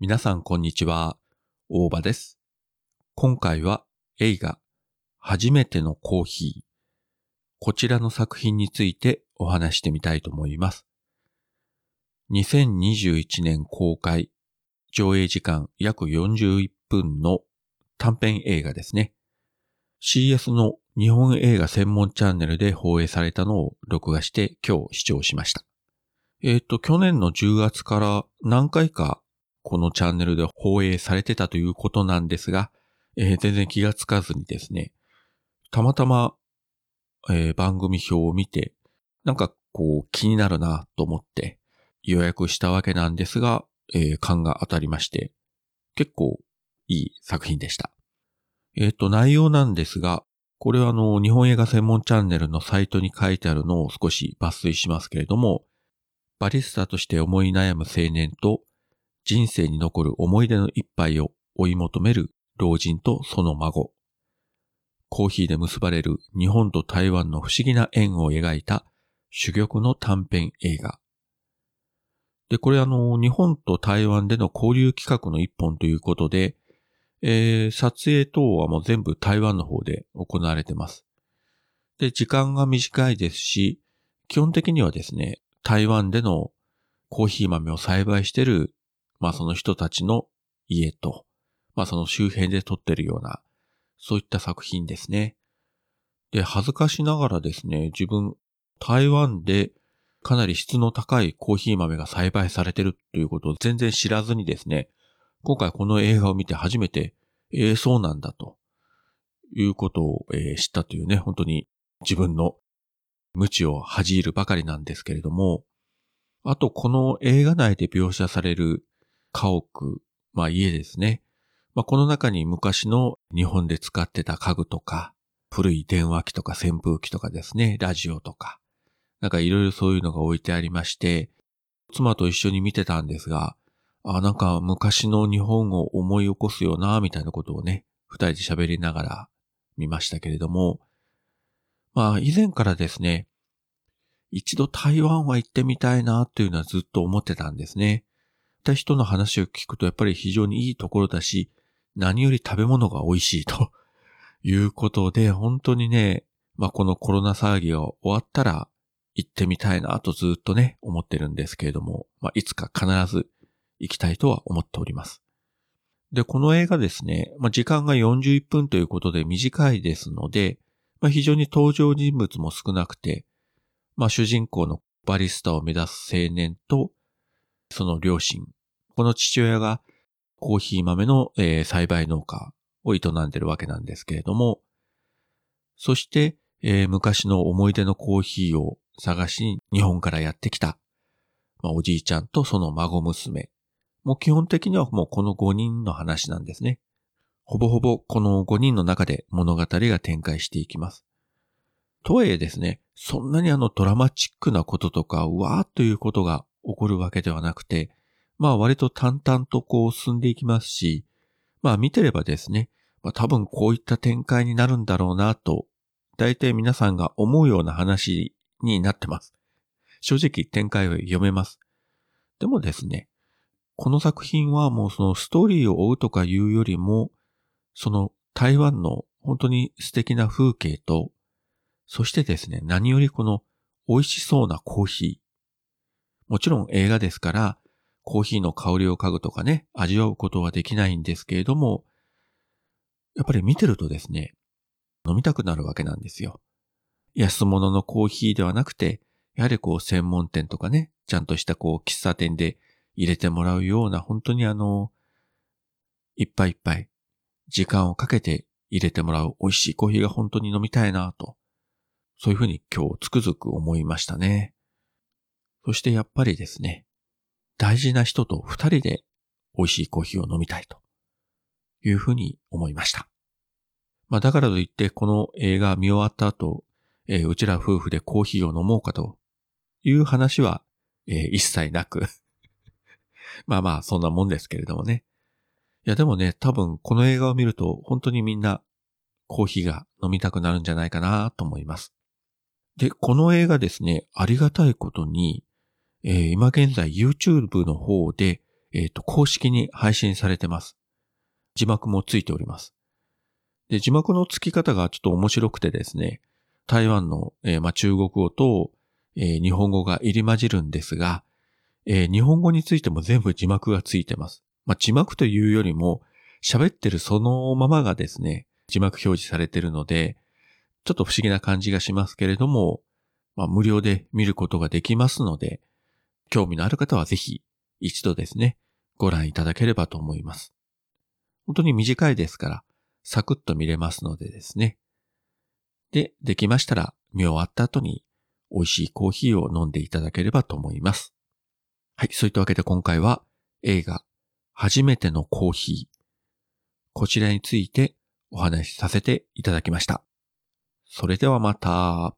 皆さんこんにちは。大場です。今回は映画初めてのコーヒー。こちらの作品についてお話してみたいと思います。2021年公開、上映時間約41分の短編映画ですね。CS の日本映画専門チャンネルで放映されたのを録画して今日視聴しました。えっ、と、去年の10月から何回かこのチャンネルで放映されてたということなんですが、えー全然気がつかずにですね、たまたま、えー番組表を見て、なんかこう気になるなと思って予約したわけなんですが、えー勘が当たりまして、結構いい作品でした。えっ、と、内容なんですが、これはあの、日本映画専門チャンネルのサイトに書いてあるのを少し抜粋しますけれども、バリスタとして思い悩む青年と人生に残る思い出の一杯を追い求める老人とその孫。コーヒーで結ばれる日本と台湾の不思議な縁を描いた珠玉の短編映画。で、これあの、日本と台湾での交流企画の一本ということで、えー、撮影等はもう全部台湾の方で行われてます。で、時間が短いですし、基本的にはですね、台湾でのコーヒー豆を栽培してる、まあその人たちの家と、まあその周辺で撮ってるような、そういった作品ですね。で、恥ずかしながらですね、自分、台湾でかなり質の高いコーヒー豆が栽培されてるということを全然知らずにですね、今回この映画を見て初めて、えー、そうなんだということを、えー知ったというね、本当に自分の無知を恥じるばかりなんですけれども、あとこの映画内で描写される家屋、まあ家ですね。まあこの中に昔の日本で使ってた家具とか、古い電話機とか扇風機とかですね、ラジオとか、なんかいろいろそういうのが置いてありまして、妻と一緒に見てたんですが、あ、なんか昔の日本を思い起こすよな、みたいなことをね、二人で喋りながら見ましたけれども、まあ以前からですね、一度台湾は行ってみたいなというのはずっと思ってたんですね。った人の話を聞くとやっぱり非常にいいところだし、何より食べ物が美味しいと いうことで、本当にね、まあこのコロナ騒ぎが終わったら行ってみたいなとずっとね、思ってるんですけれども、まあいつか必ず行きたいとは思っております。で、この映画ですね、まあ時間が41分ということで短いですので、まあ非常に登場人物も少なくて、まあ主人公のバリスタを目指す青年と、その両親、この父親がコーヒー豆の、えー栽培農家を営んでるわけなんですけれども、そして、えー昔の思い出のコーヒーを探しに日本からやってきた、まあ、おじいちゃんとその孫娘。もう基本的にはもうこの5人の話なんですね。ほぼほぼこの5人の中で物語が展開していきます。とはいえですね、そんなにあのドラマチックなこととか、うわーということが起こるわけではなくて、まあ割と淡々とこう進んでいきますし、まあ見てればですね、まあ多分こういった展開になるんだろうなと、大体皆さんが思うような話になってます。正直展開は読めます。でもですね、この作品はもうそのストーリーを追うとかいうよりも、その台湾の本当に素敵な風景と、そしてですね、何よりこの美味しそうなコーヒー。もちろん映画ですから、コーヒーの香りを嗅ぐとかね、味わうことはできないんですけれども、やっぱり見てるとですね、飲みたくなるわけなんですよ。安物のコーヒーではなくて、やはりこう専門店とかね、ちゃんとしたこう喫茶店で入れてもらうような、本当にあの、いっぱいいっぱい時間をかけて入れてもらう美味しいコーヒーが本当に飲みたいなと、そういうふうに今日つくづく思いましたね。そしてやっぱりですね、大事な人と二人で美味しいコーヒーを飲みたいというふうに思いました。まあだからといってこの映画見終わった後、えーうちら夫婦でコーヒーを飲もうかという話は、えー一切なく まあまあそんなもんですけれどもね。いやでもね、多分この映画を見ると本当にみんなコーヒーが飲みたくなるんじゃないかなと思います。で、この映画ですね、ありがたいことに、えー今現在 YouTube の方で、えっ、と、公式に配信されてます。字幕もついております。で、字幕の付き方がちょっと面白くてですね、台湾の、えーまあ、中国語と、えー日本語が入り混じるんですが、えー日本語についても全部字幕がついてます。まあ、字幕というよりも、喋ってるそのままがですね、字幕表示されてるので、ちょっと不思議な感じがしますけれども、まあ、無料で見ることができますので、興味のある方はぜひ一度ですね、ご覧いただければと思います。本当に短いですから、サクッと見れますのでですね。で、できましたら見終わった後に美味しいコーヒーを飲んでいただければと思います。はい、そういったわけで今回は映画初めてのコーヒー。こちらについてお話しさせていただきました。それではまた。